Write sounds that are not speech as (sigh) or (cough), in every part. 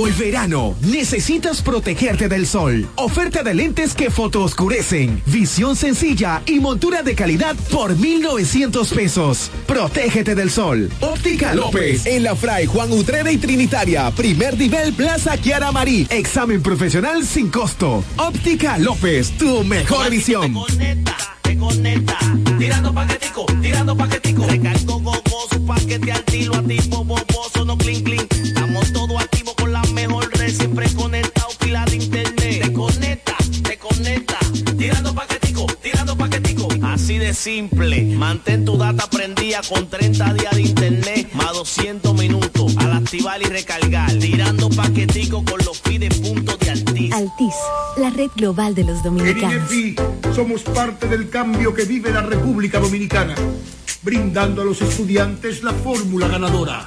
Llegó el verano. Necesitas protegerte del sol. Oferta de lentes que fotooscurecen. Visión sencilla y montura de calidad por 1,900 pesos. Protégete del sol. Óptica López. En la Fray Juan Utrera y Trinitaria. Primer nivel Plaza Kiara Marí. Examen profesional sin costo. Óptica López. Tu mejor visión. Conecta, tirando paquetico, tirando paquetico. Recargo gogoso, paquete al tiro, a tipo boboso, no clink clink. Siempre conectado, pila de internet. Te conecta, te conecta, tirando paquetico, tirando paquetico. Así de simple, mantén tu data prendida con 30 días de internet, más 200 minutos al activar y recargar. Tirando paquetico con los pide puntos de Altis. Altis, la red global de los En dominicanos. INEFI somos parte del cambio que vive la República Dominicana, brindando a los estudiantes la fórmula ganadora.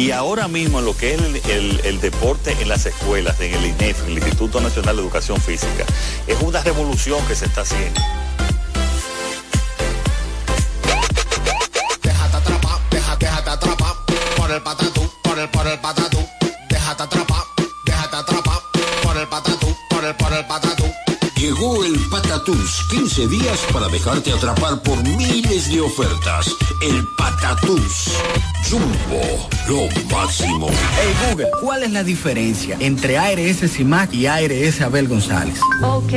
Y ahora mismo lo que es el, el- el deporte en las escuelas, en el INEF, el Instituto Nacional de Educación Física, es una revolución que se está haciendo. Déjate atrapar, déjate, déjate atrapar por el patatú, por el, por el patatú. Déjate atrapar, déjate atrapar por el patatú, por el, por el patatú. Llegó el Patatús, 15 días para dejarte atrapar por miles de ofertas. El Patatús. Jumbo, lo máximo. Hey Google, ¿cuál es la diferencia entre ARS CIMAC y ARS Abel González? Ok,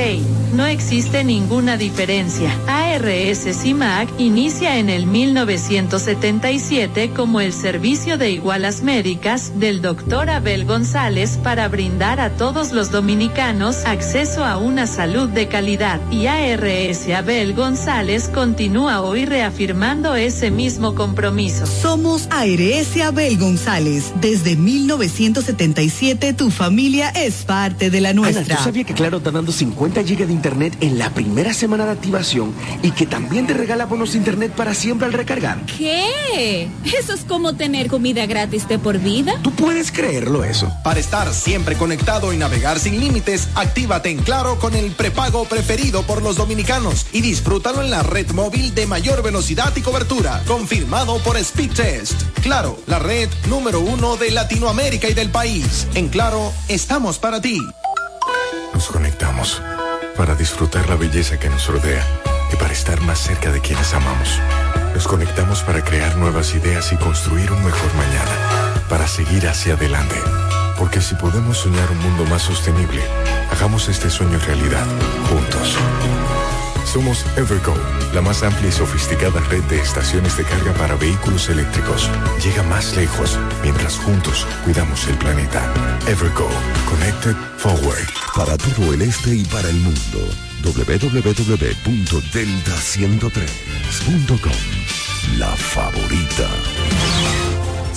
no existe ninguna diferencia. ARS CIMAC inicia en el 1977 como el servicio de igualas médicas del doctor Abel González para brindar a todos los dominicanos acceso a una salud de calidad. Y ARS Abel González continúa hoy reafirmando ese mismo compromiso. Somos ARS Abel González. Desde 1977 tu familia es parte de la Ana, nuestra. ¿tú sabías que Claro está dando 50 gigas de internet en la primera semana de activación y que también te regala bonos de internet para siempre al recargar? ¿Qué? Eso es como tener comida gratis de por vida. ¿Tú puedes creerlo eso? Para estar siempre conectado y navegar sin límites, actívate en Claro con el prepago preferido por los dominicanos y disfrútalo en la red móvil de mayor velocidad y cobertura, confirmado por Speedtest. Claro, la red número uno de Latinoamérica y del país. En Claro, estamos para ti. Nos conectamos para disfrutar la belleza que nos rodea y para estar más cerca de quienes amamos. Nos conectamos para crear nuevas ideas y construir un mejor mañana, para seguir hacia adelante. Porque si podemos soñar un mundo más sostenible, hagamos este sueño realidad, juntos. Somos Evergo, la más amplia y sofisticada red de estaciones de carga para vehículos eléctricos. Llega más lejos mientras juntos cuidamos el planeta. Evergo, Connected Forward. Para todo el este y para el mundo, www.delta103.com. La favorita.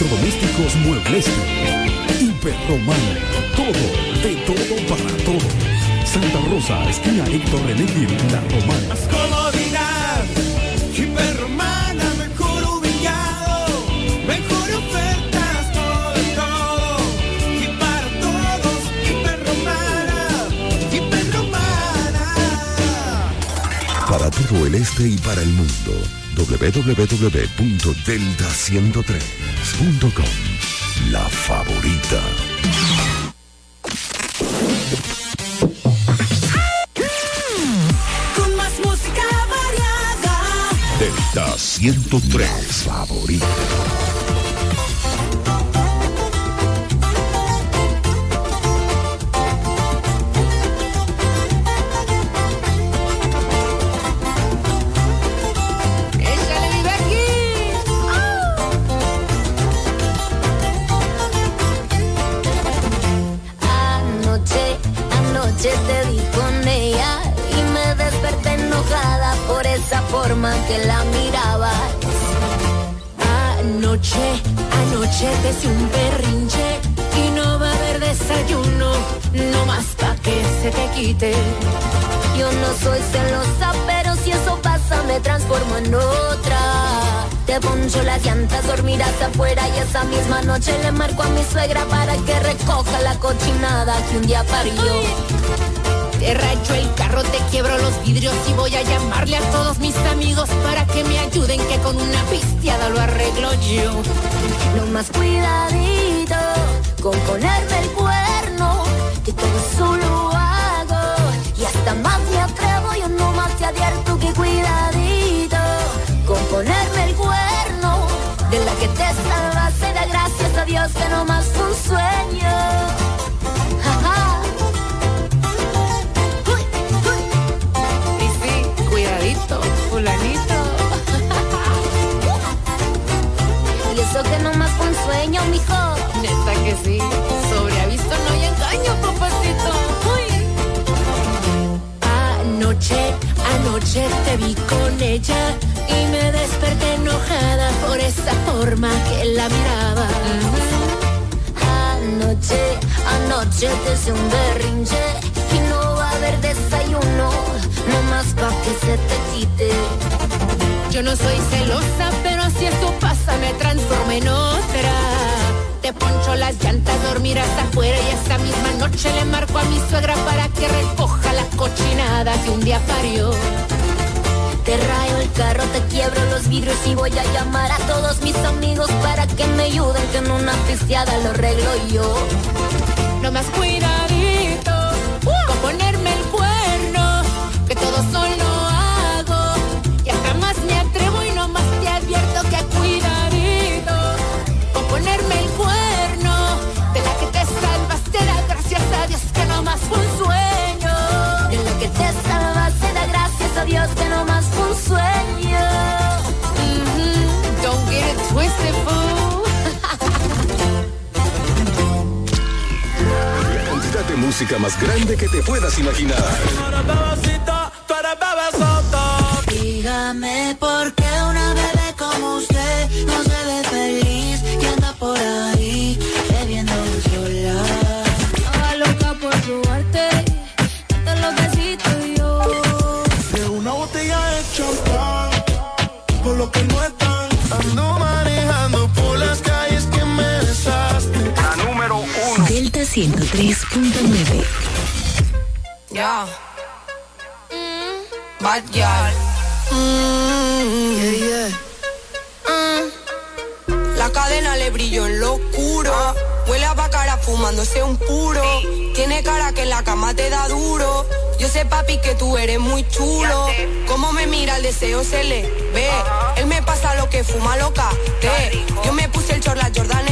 Muebles Electrodomésticos Muebleste, Hiperromano, todo, de todo para todo. Santa Rosa, esquina Héctor René Gil, La Romana. Comodidad, hiperromana, mejor ubicado, mejor ofertas, todo de todo. Y para todos, hiperromana, hiperromana. Para todo el este y para el mundo, www.delta103.com. La favorita. Con más música variada. Delta 103. Favorita. No soy celosa, pero si eso pasa me transformo en otra. Te poncho las llantas, dormirás afuera y esa misma noche le marco a mi suegra para que recoja la cochinada que un día parió. Te rayo el carro, te quiebro los vidrios y voy a llamarle a todos mis amigos para que me ayuden que con una pisteada lo arreglo yo. No más cuidadito con ponerme el cuerno, que todo eso lo hago. Y hasta más te advierto que cuidadito con ponerme el cuerno. De la que te salvaste, da gracias a Dios que no más fue un sueño. Ajá. Y sí, cuidadito, fulanito. (laughs) Y eso que no más fue un sueño, mijo. Neta que sí, sobre aviso no hay engaño, papacito. Uy. Anoche, anoche te vi con ella y me desperté enojada por esa forma que la miraba. Anoche, anoche te hice un berrinche y no va a haber desayuno, no más pa' que se te quite. Yo no soy celosa, pero si esto pasa me transformo en otra. Te poncho las llantas, dormirás afuera y esta misma noche le marco a mi suegra para que recoja la cochinada que un día parió. Te rayo el carro, te quiebro los vidrios y voy a llamar a todos mis amigos para que me ayuden que en una pisteada lo arreglo yo. No más cuidadito con música más grande que te puedas imaginar. Dígame por qué una bebé como usted no se ve feliz y anda por ahí bebiendo sola. Estaba loca por probarte, hasta lo besito yo. De una botella de champán, por lo que no están, ando manejando por las calles que me besaste. La número uno. Delta 103. Ya. Bad girl. La cadena le brilló en lo oscuro. Huele a bacara fumándose un puro. Tiene cara que en la cama te da duro. Yo sé, papi, que tú eres muy chulo. Como me mira, el deseo se le ve. Él me pasa lo que fuma loca. Te. Yo me puse el chorla Jordan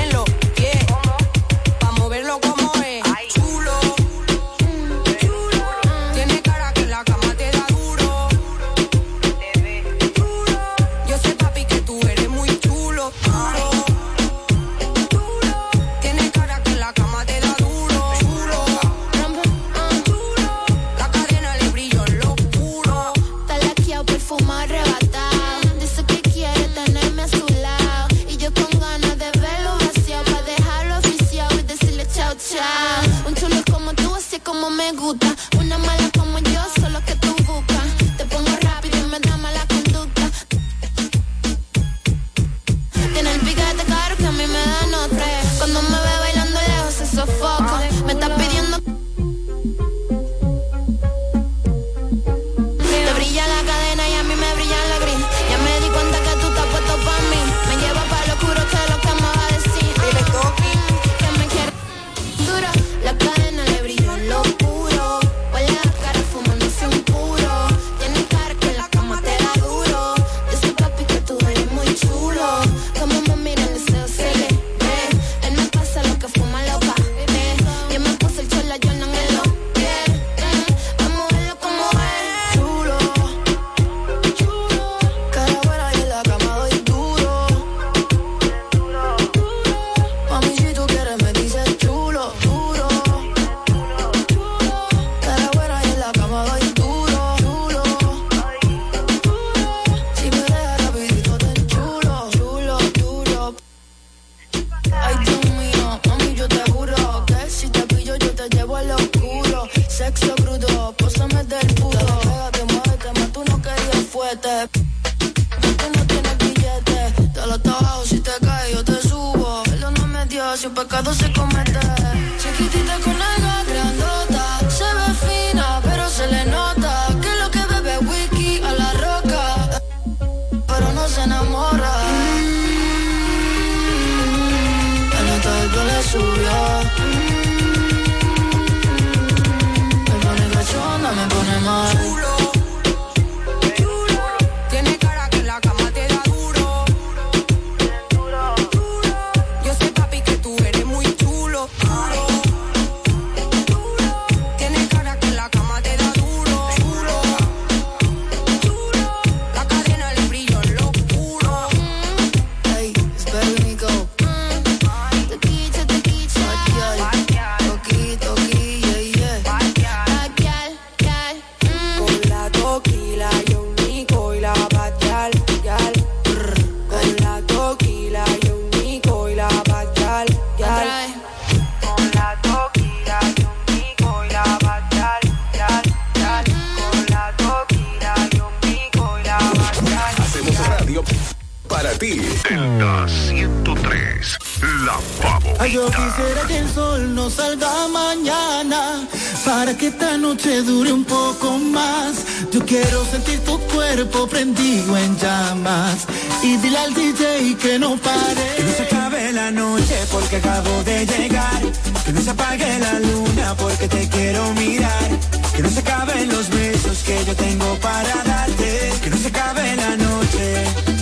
que esta noche dure un poco más. Yo quiero sentir tu cuerpo prendido en llamas. Y dile al DJ que no pare. Que no se acabe la noche porque acabo de llegar. Que no se apague la luna porque te quiero mirar. Que no se acaben los besos que yo tengo para darte. Que no se acabe la noche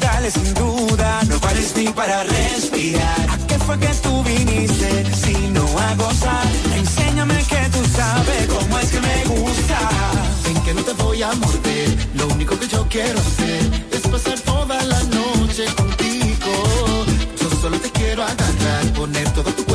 Dale sin duda, no pares ni para respirar. ¿A qué fue que tú viniste si no a gozar? Enséñame que tú sabes cómo es que me gusta. En que no te voy a morder, lo único que yo quiero hacer es pasar toda la noche contigo. Yo solo te quiero agarrar, poner todo tu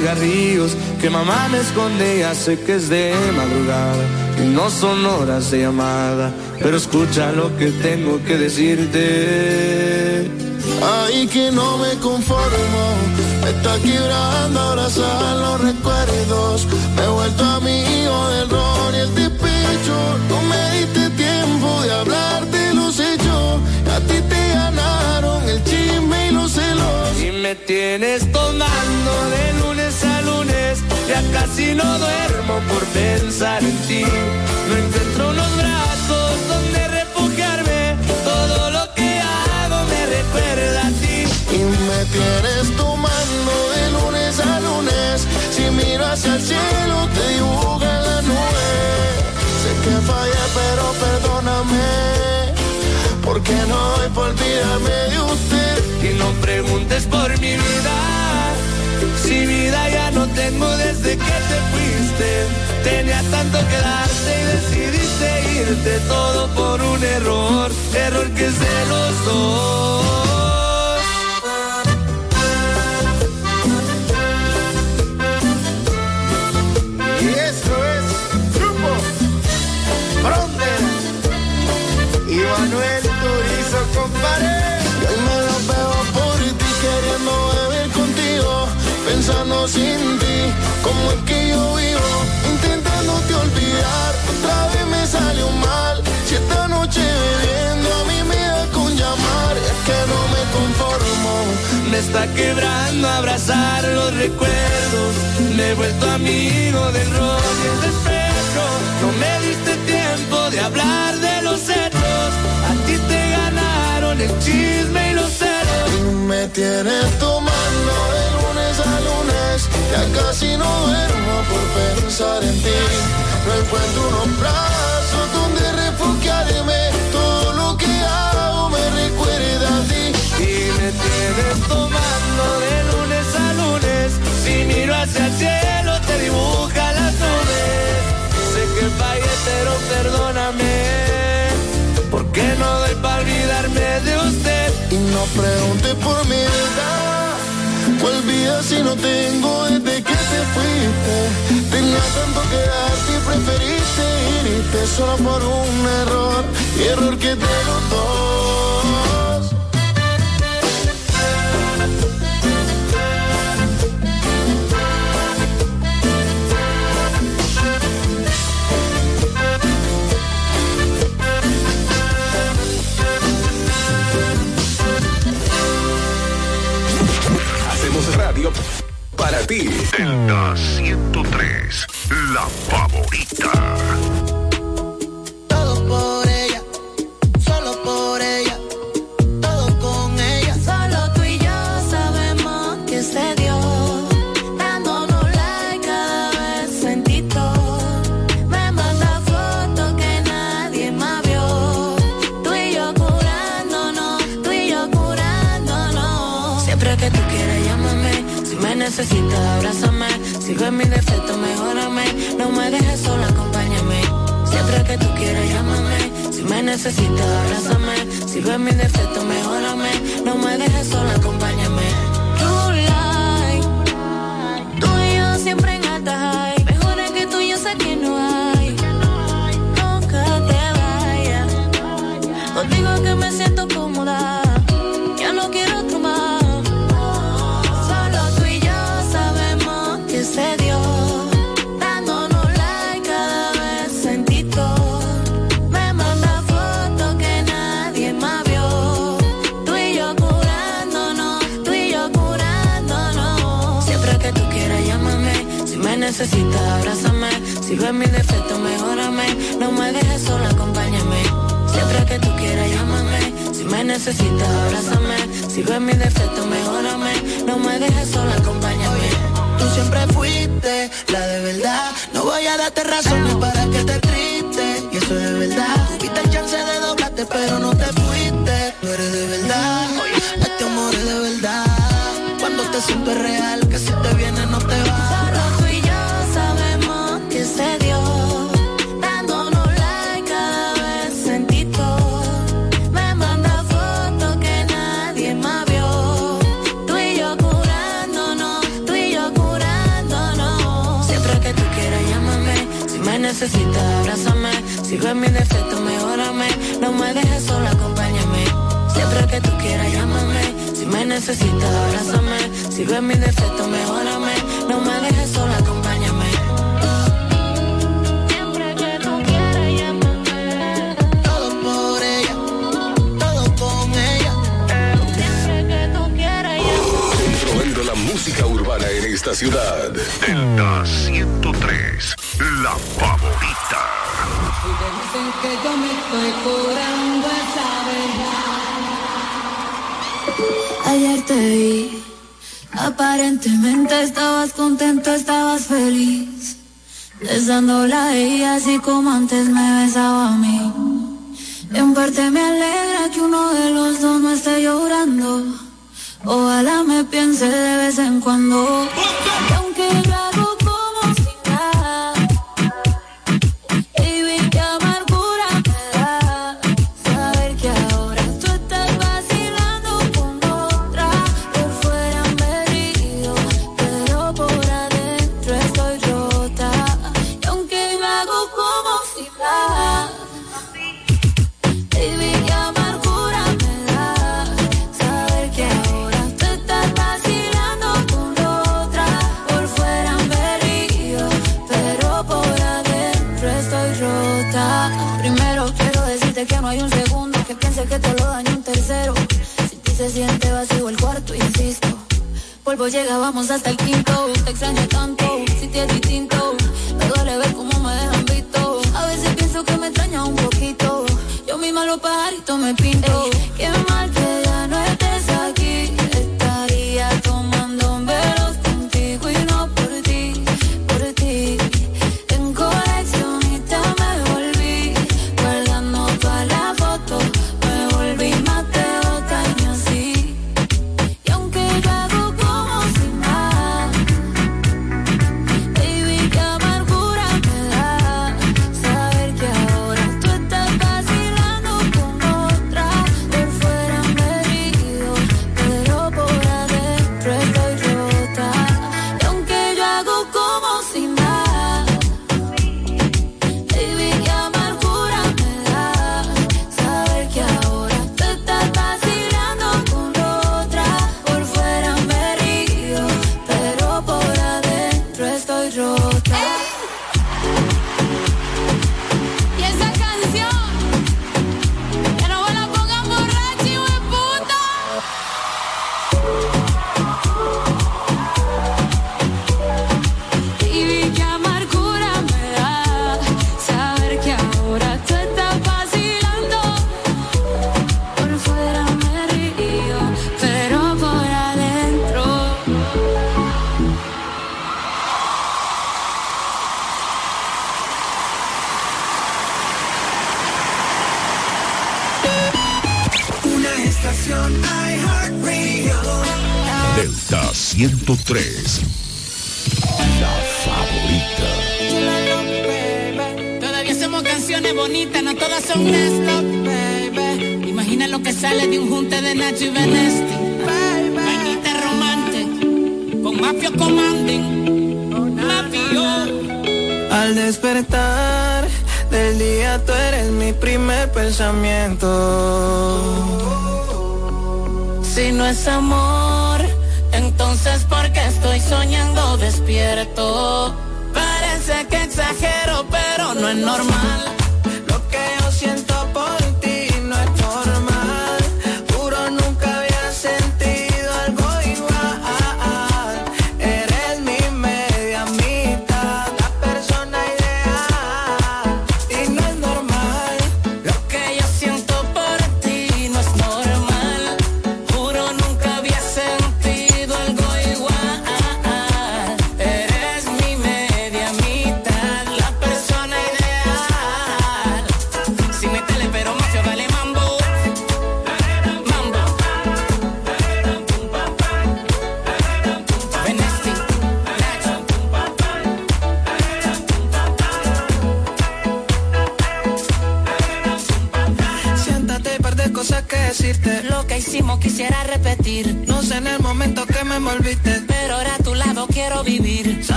cigarrillos que mamá me esconde ya sé que es de madrugada y no son horas de llamada pero escucha lo que tengo que decirte Ay, que no me conformo. Me está quebrando abrazar los recuerdos. Me he vuelto amigo del ron y el despecho. No me diste tiempo de hablar de los hechos. A ti te ganaron me tienes tomando de lunes a lunes ya casi no duermo por pensar en ti no encuentro unos brazos donde refugiarme todo lo que hago me recuerda a ti Y me tienes tomando de lunes a lunes. Si miro hacia el cielo, te dibuja la nube. Sé que fallé, pero perdóname. Porque no doy por olvidarme de usted. Preguntes por mi vida. Si vida ya no tengo desde que te fuiste tenía tanto que darte y decidiste irte. Todo por un error error que es de los dos pensando sin ti, como es que yo vivo, intentándote olvidar. Otra vez me salió mal, si esta noche bebiendo a mí me da con llamar, es que no me conformo. me está quebrando abrazar los recuerdos. Me he vuelto amigo del rock y el despecho no me diste tiempo de hablar de los hechos. A ti te ganaron el chisme Me tienes tomando de lunes a lunes. ya casi no duermo por pensar en ti. No encuentro unos brazos Y no pregunte por mi edad, cuál vida si no tengo desde que te fuiste. Tenía tanto que darte y preferiste irte solo por un error, error que te dos. Para ti. Delta 103, la favorita. Necesitas, abrázame. Si ves mi defecto, mejórame. No me dejes sola, acompáñame. Siempre que tú quieras, llámame. Si me necesitas, abrázame. Si ves mi defecto, mejórame. No me dejes sola, acompáñame. True light. Tú y yo siempre en alta high. Mejores que tú, yo sé que no hay. Nunca te vayas. Contigo que me siento necesitas, abrázame. Si ves mi defecto, mejórame. No me dejes sola, acompáñame. Siempre que tú quieras, llámame. Si me necesitas, abrázame. Si ves mi defecto, mejórame. No me dejes sola, acompáñame. Tú siempre fuiste la de verdad. No voy a darte razones para que te triste. Y eso es de verdad. Tuviste el chance de doblarte, pero no te fuiste. Tú eres de verdad. Este amor es de verdad. Cuando te siento real, que si te viene no te va. Necesitas, abrázame. Si ves mi defecto, mejórame. No me dejes sola, acompáñame. Siempre que tú quieras, llámame. Si me necesitas, abrázame. Si ves mi defecto, mejórame. No me dejes sola, acompáñame. Siempre que tú quieras, llámame. Todo por ella, todo con ella. Siempre que tú quieras, llámame. Controlando la música urbana en esta ciudad. Delta 103, la favorita. Y te dicen que yo me estoy curando esa verdad. Ayer te vi, aparentemente estabas contento, estabas feliz. Besándola a ella así como antes me besaba a mí. En parte me alegra que uno de los dos no esté llorando. Ojalá me piense de vez en cuando. La favorita. Todavía somos canciones bonitas, no todas son esto, baby. Imagina lo que sale de un junte de Nacho y Benesti. Vainita romante, con mafio commanding. Al despertar del día tú eres mi primer pensamiento. Si no es amor entonces porque estoy soñando despierto. Parece que exagero, pero no es normal.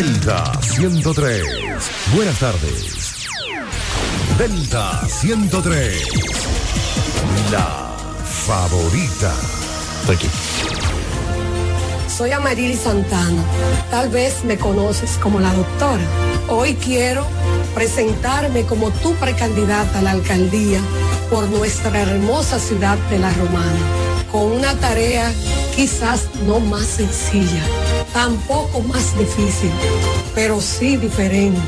Delta 103. Buenas tardes. Delta 103. La favorita. Thank you. Soy Amarili Santana. Tal vez me conoces como la doctora. Hoy quiero presentarme como tu precandidata a la alcaldía por nuestra hermosa ciudad de La Romana, con una tarea quizás no más sencilla, tampoco más difícil, pero sí diferente.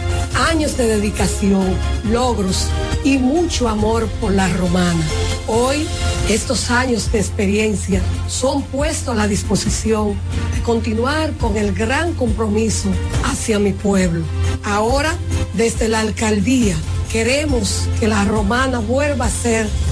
Años de dedicación, logros y mucho amor por La Romana. Hoy, estos años de experiencia son puestos a la disposición de continuar con el gran compromiso hacia mi pueblo. Ahora, desde la alcaldía, queremos que la romana vuelva a ser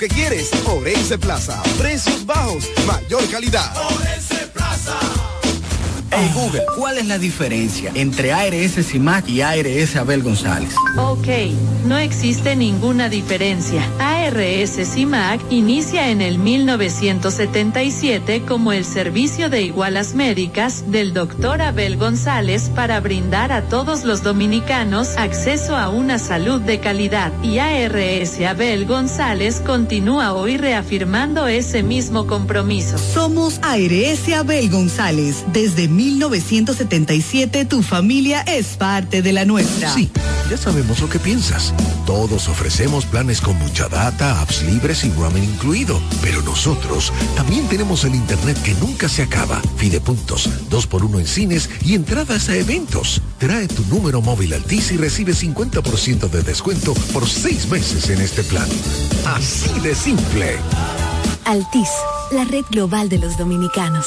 Que quieres. Orense Plaza. Precios bajos, mayor calidad. Orense Plaza. Hey Google, ¿cuál es la diferencia entre ARS CIMAC y ARS Abel González? Ok, no existe ninguna diferencia. ARS CIMAC inicia en el 1977 como el servicio de igualas médicas del doctor Abel González para brindar a todos los dominicanos acceso a una salud de calidad. Y ARS Abel González continúa hoy reafirmando ese mismo compromiso. Somos ARS Abel González. Desde 1977 tu familia es parte de la nuestra. Sí, ya sabemos lo que piensas. Todos ofrecemos planes con mucha data, apps libres y roaming incluido. Pero nosotros también tenemos el internet que nunca se acaba. Fidepuntos, 2x1 en cines y entradas a eventos. Trae tu número móvil Altis y recibe 50% de descuento por seis meses en este plan. Así de simple. Altis, la red global de los dominicanos.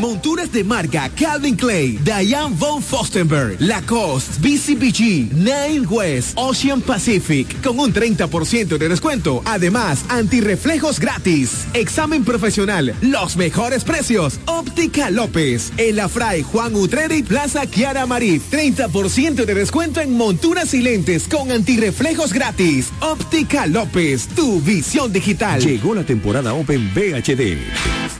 Monturas de marca Calvin Clay, Diane von Fostenberg, Lacoste, BCBG, Nine West, Ocean Pacific, con un 30% de descuento. Además, antirreflejos gratis. Examen profesional, los mejores precios. Óptica López, El Afray, Juan Utreri, Plaza Kiara Marí. 30% de descuento en monturas y lentes con antirreflejos gratis. Óptica López, tu visión digital. Llegó la temporada Open VHD.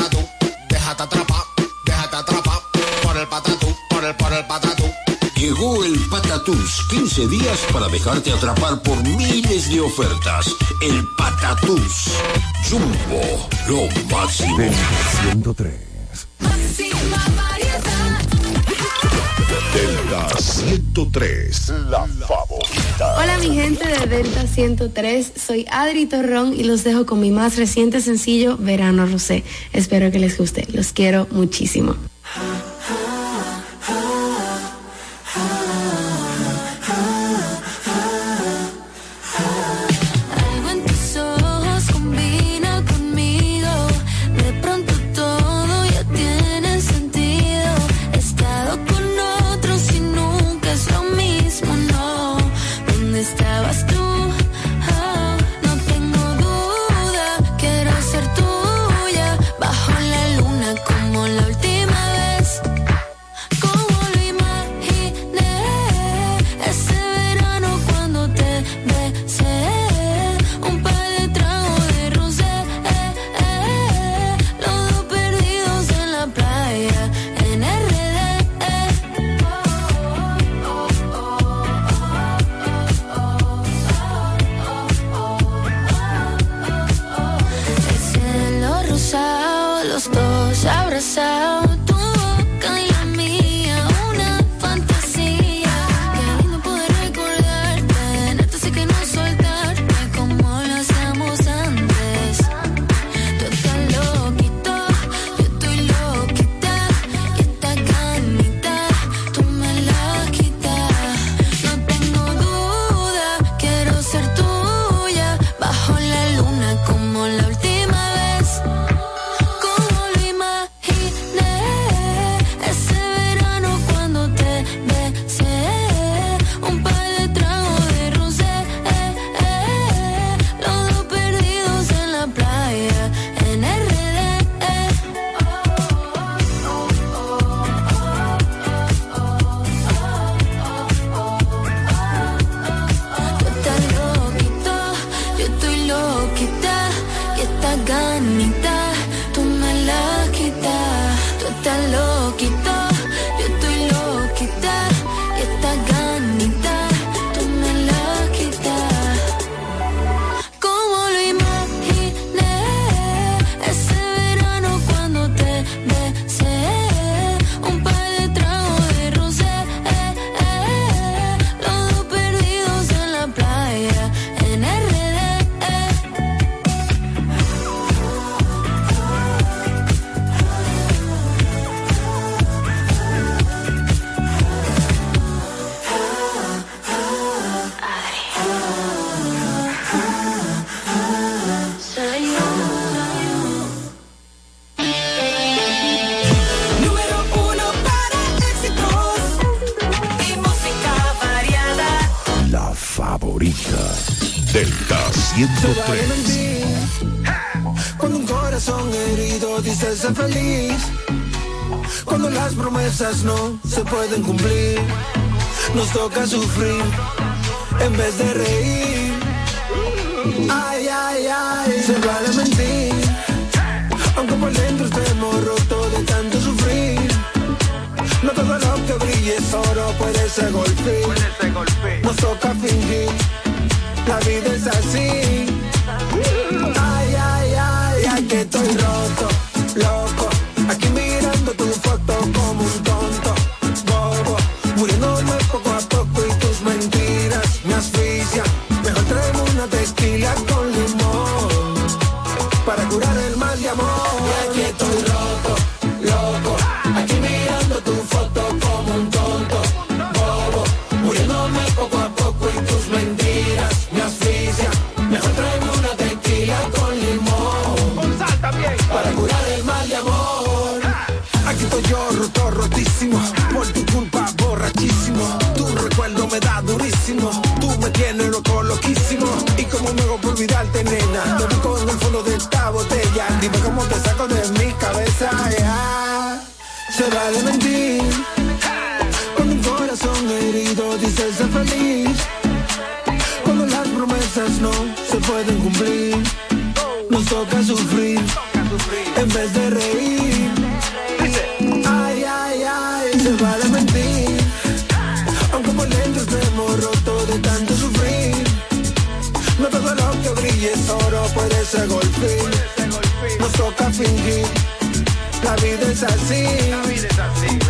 Llegó el Patatús, 15 días para dejarte atrapar por miles de ofertas. El Patatús, Jumbo, lo máximo. 103. Delta 103, la favorita. Hola mi gente de Delta 103, soy Adri Torrón y los dejo con mi más reciente sencillo, Verano Rosé. Espero que les guste, los quiero muchísimo. cuando las promesas no se pueden cumplir. Nos toca sufrir en vez de reír. Ay, ay, ay, se vale mentir. Aunque por dentro estemos rotos de tanto sufrir. No todo lo que brille es oro, puede ser golpe. Nos toca fingir, la vida es así. va de mentir. Aunque por dentro se roto de tanto sufrir. No todo lo que brille es oro, puede ser golpe. Nos toca fingir. La vida es así.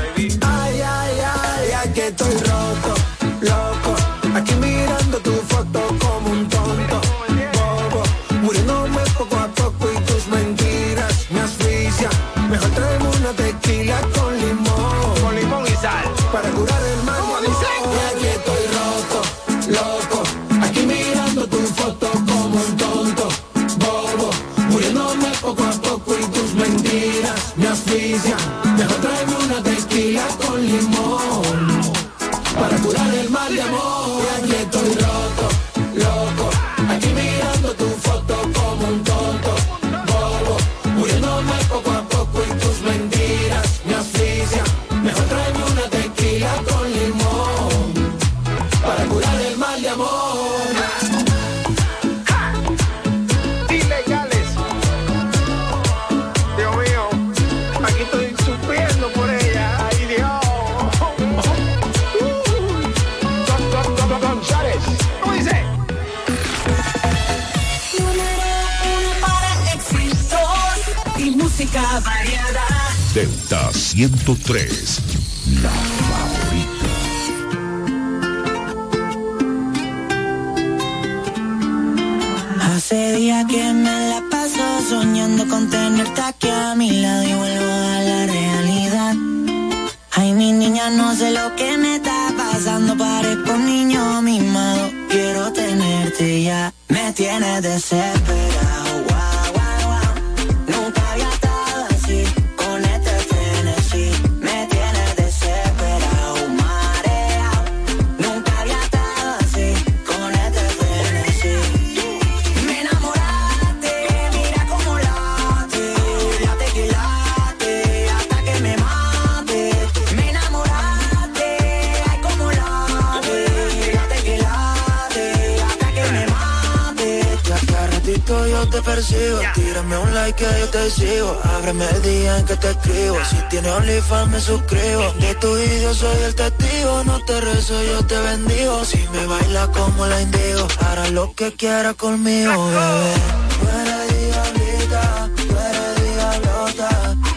que yo te sigo. Ábreme el día en que te escribo. Si tienes OnlyFans me suscribo. De tu vídeo soy el testigo. No te rezo, yo te bendigo. Si me bailas como la indigo, hará lo que quieras conmigo, bebé. Tú eres diablita, tú eres.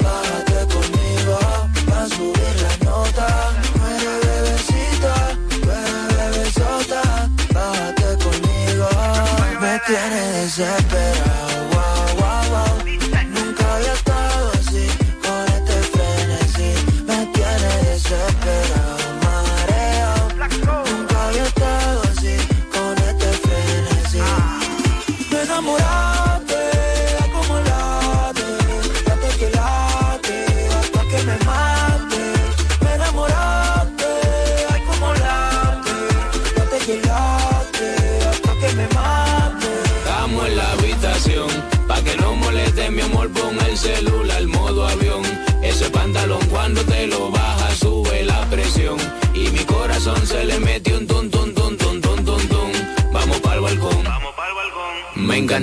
Bájate conmigo, va a subir la nota. Tú eres bebecita, tú eres bebesota. Bájate conmigo, me tienes desesperada.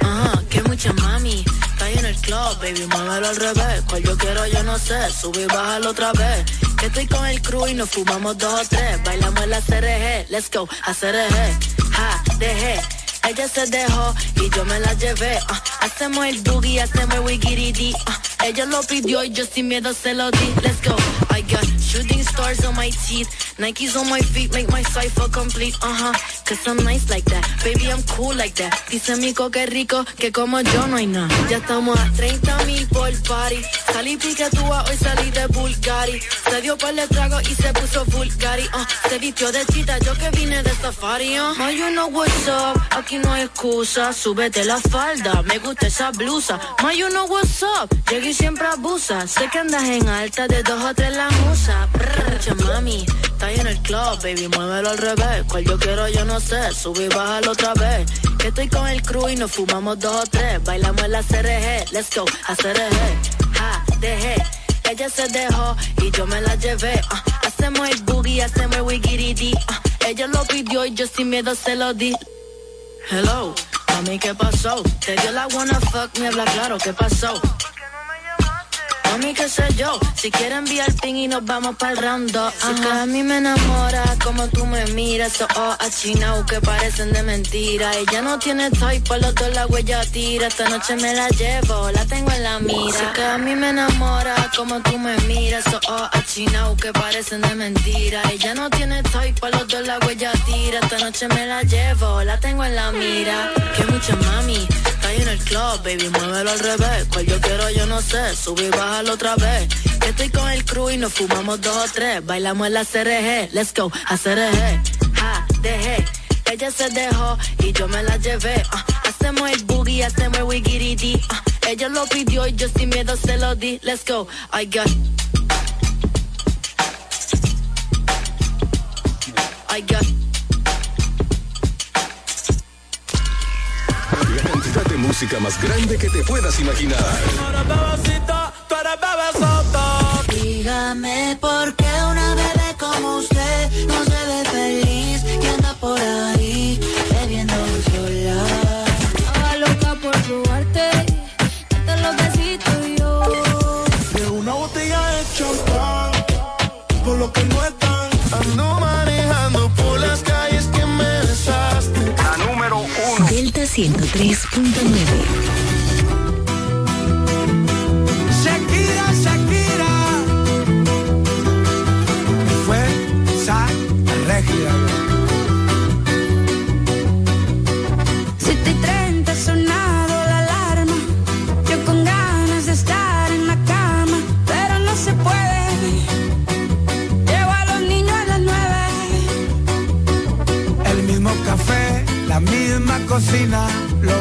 Ajá, que mucha mami. Ahí en el club, baby, muévelo al revés. Cual yo quiero, yo no sé. Sube y bájalo otra vez. Que estoy con el crew y nos fumamos dos o tres. Bailamos la CRG, let's go, a CRG. Ja, dejé. Ella se dejó y yo me la llevé. ah. hacemos el boogie, hacemos el wigiridi. ah. ella lo pidió y yo sin miedo se lo di. Let's go. I got shooting stars on my teeth. Nikes on my feet make my cipher complete. Uh huh. Cause I'm nice like that. Baby, I'm cool like that. Dice Mico que rico, que como yo no hay nada. Ya estamos a 30 mil por party. Salí piquetúa, hoy salí de Bulgari. Se dio par de trago y se puso Bulgari. Uh, se vistió de chita, yo que vine de safari. Uh. Ma, you know what's up. Aquí no hay excusa. Súbete la falda, me gusta esa blusa. Ma, you know what's up. Llegué y siempre abusa. Sé que andas en alta de dos o tres la musa. Brr, mami. Está ahí en el club, baby, muévelo al revés. Cual yo quiero, yo no sé. Sube y bájalo otra vez. Que estoy con el crew y nos fumamos dos o tres. Bailamos en la CRG, let's go, a CRG. Ja, dejé. Ella se dejó y yo me la llevé. ah. hacemos el boogie, hacemos el wigiridi. ah. ella lo pidió y yo sin miedo se lo di. Hello, mami, ¿qué pasó? Te dio la wanna fuck, me habla claro, ¿qué pasó? Yo, si quieres enviar ping y nos vamos round dos. Si que a mí me enamora como tú me miras, esos ojos achinados que parecen de mentira. Ella no tiene toy, por los dos la huella tira. Esta noche me la llevo, la tengo en la mira. Si que a mí me enamora como tú me miras, esos ojos achinados que parecen de mentira. Ella no tiene toy, por los dos la huella tira. Esta noche me la llevo, la tengo en la mira. Que mucha mami, en el club, baby, muévelo al revés. Cual yo quiero, yo no sé. Subí y bájalo otra vez. Que estoy con el crew y nos fumamos dos o tres. Bailamos en la CRG, let's go, a CRG. Ja, dejé. Ella se dejó y yo me la llevé. ah. hacemos el boogie, hacemos el wigiridi. ah. ella lo pidió y yo sin miedo se lo di. Let's go, I got. Música más grande que te puedas imaginar. Dígame por qué una bebé como usted no se ve feliz y anda por ahí bebiendo sola. Estaba loca por probarte, darte los besitos y yo. De una botella de champán, por lo que no están. Ando manejando 103.9.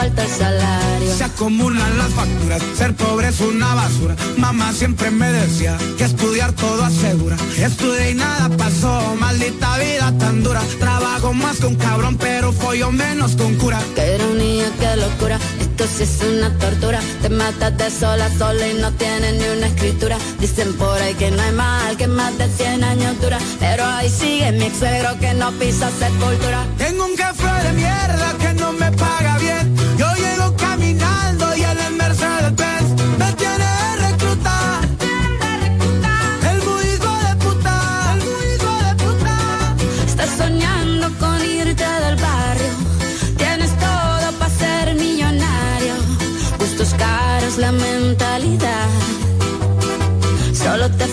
Falta el salario. Se acumulan las facturas, ser pobre es una basura. Mamá siempre me decía que estudiar todo asegura. Estudié y nada pasó, maldita vida tan dura. Trabajo más un cabrón, pero follo menos con cura. Qué ironía, qué locura. Esto sí es una tortura. Te matas de sola a sola y no tienes ni una escritura. Dicen por ahí que no hay mal, que más de 100 años dura. Pero ahí sigue mi ex que no pisa sepultura. Tengo un café de mierda que no me paga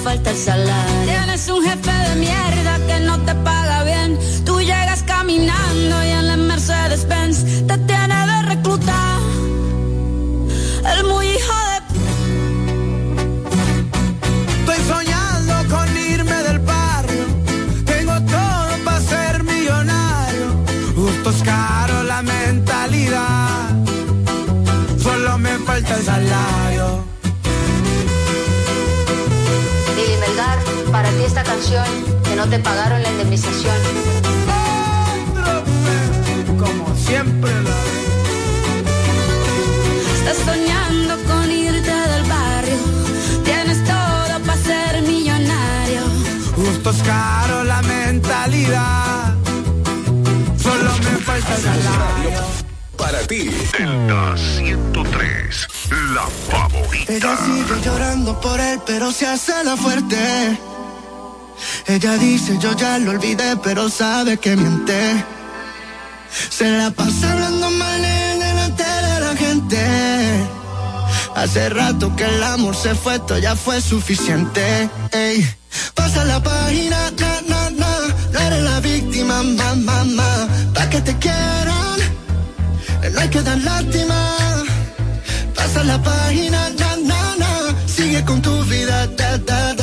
falta el salario. Canción que no te pagaron la indemnización. Como siempre la Estás soñando con irte del barrio. Tienes todo para ser millonario. Gustos caros, la mentalidad. Solo me falta el salario. Para ti, Delta 103, la favorita. Ella sigue llorando por él, pero se hace la fuerte. Ella dice, yo ya lo olvidé, pero sabe que miente. Se la pasa hablando mal en delante de la gente. Hace rato que el amor se fue, esto ya fue suficiente. Ey, pasa la página, na, na, na. No eres la víctima, ma, ma, ma. Pa' que te quieran, no hay que dar lástima. Pasa la página, na, na, na. Sigue con tu vida, da, da,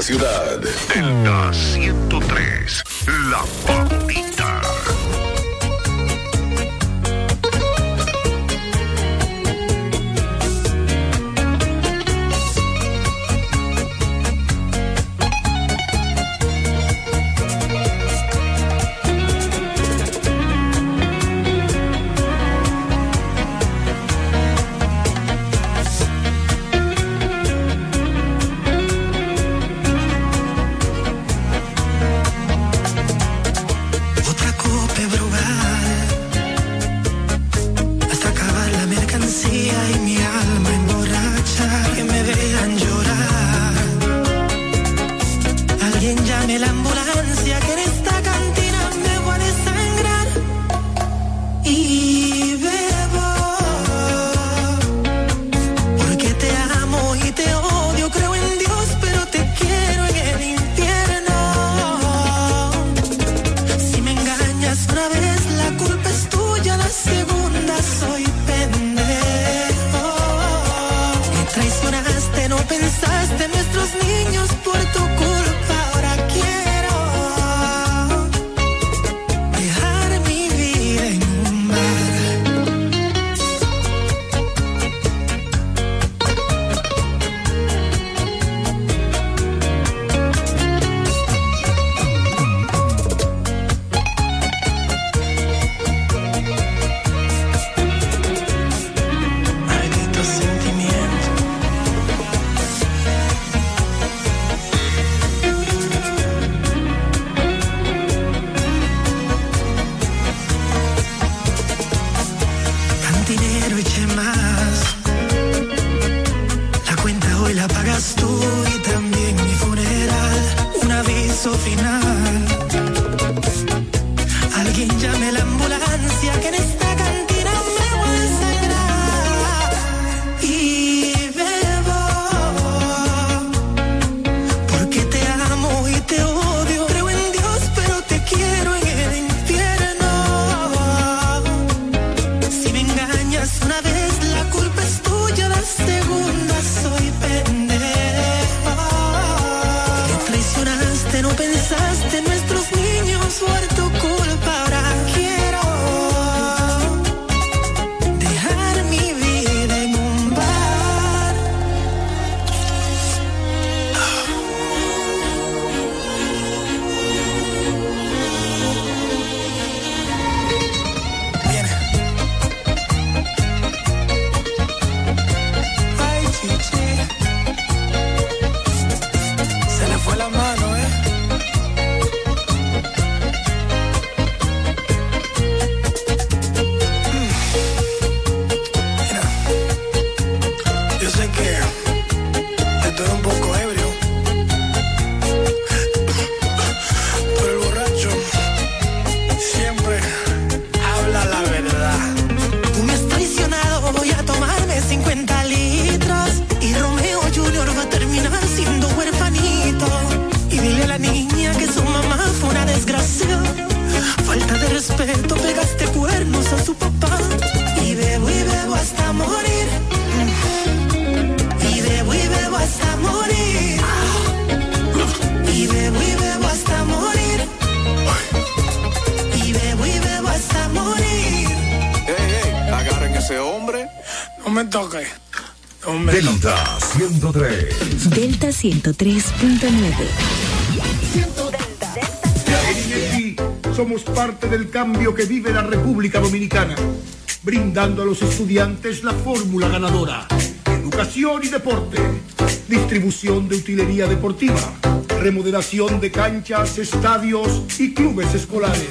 esta ciudad. Delta 103, La Pampita. No me toque. Delta 103. Delta 103.9. En INEFI somos parte del cambio que vive la República Dominicana, brindando a los estudiantes la fórmula ganadora. Educación y deporte, distribución de utilería deportiva, remodelación de canchas, estadios y clubes escolares,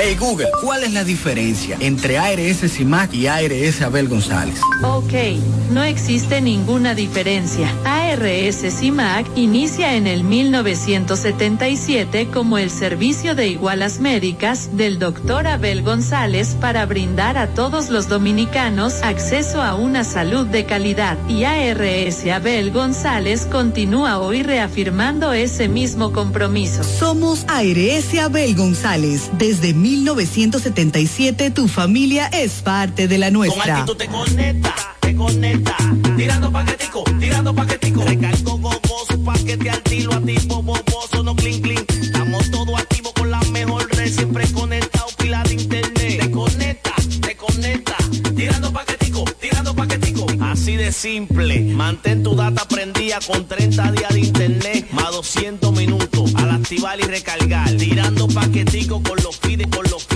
Hey Google, ¿cuál es la diferencia entre ARS CIMAC y ARS Abel González? Ok, no existe ninguna diferencia. CIMAC inicia en el 1977 como el servicio de igualas médicas del doctor Abel González para brindar a todos los dominicanos acceso a una salud de calidad. Y ARS Abel González continúa hoy reafirmando ese mismo compromiso. Somos ARS Abel González. Desde 1977 tu familia es parte de la nuestra. te conecta. Tirando paquetico, tirando paquetico. Recargo gogoso, paquete al tiro, activo, boboso, no clean, clean. Estamos todos activos con la mejor red, siempre conectado, pila de internet. Te conecta, te conecta. Tirando paquetico, tirando paquetico. Así de simple, mantén tu data prendida con 30 días de internet, más 200 minutos al activar y recargar. Tirando paquetico con los feeds, con los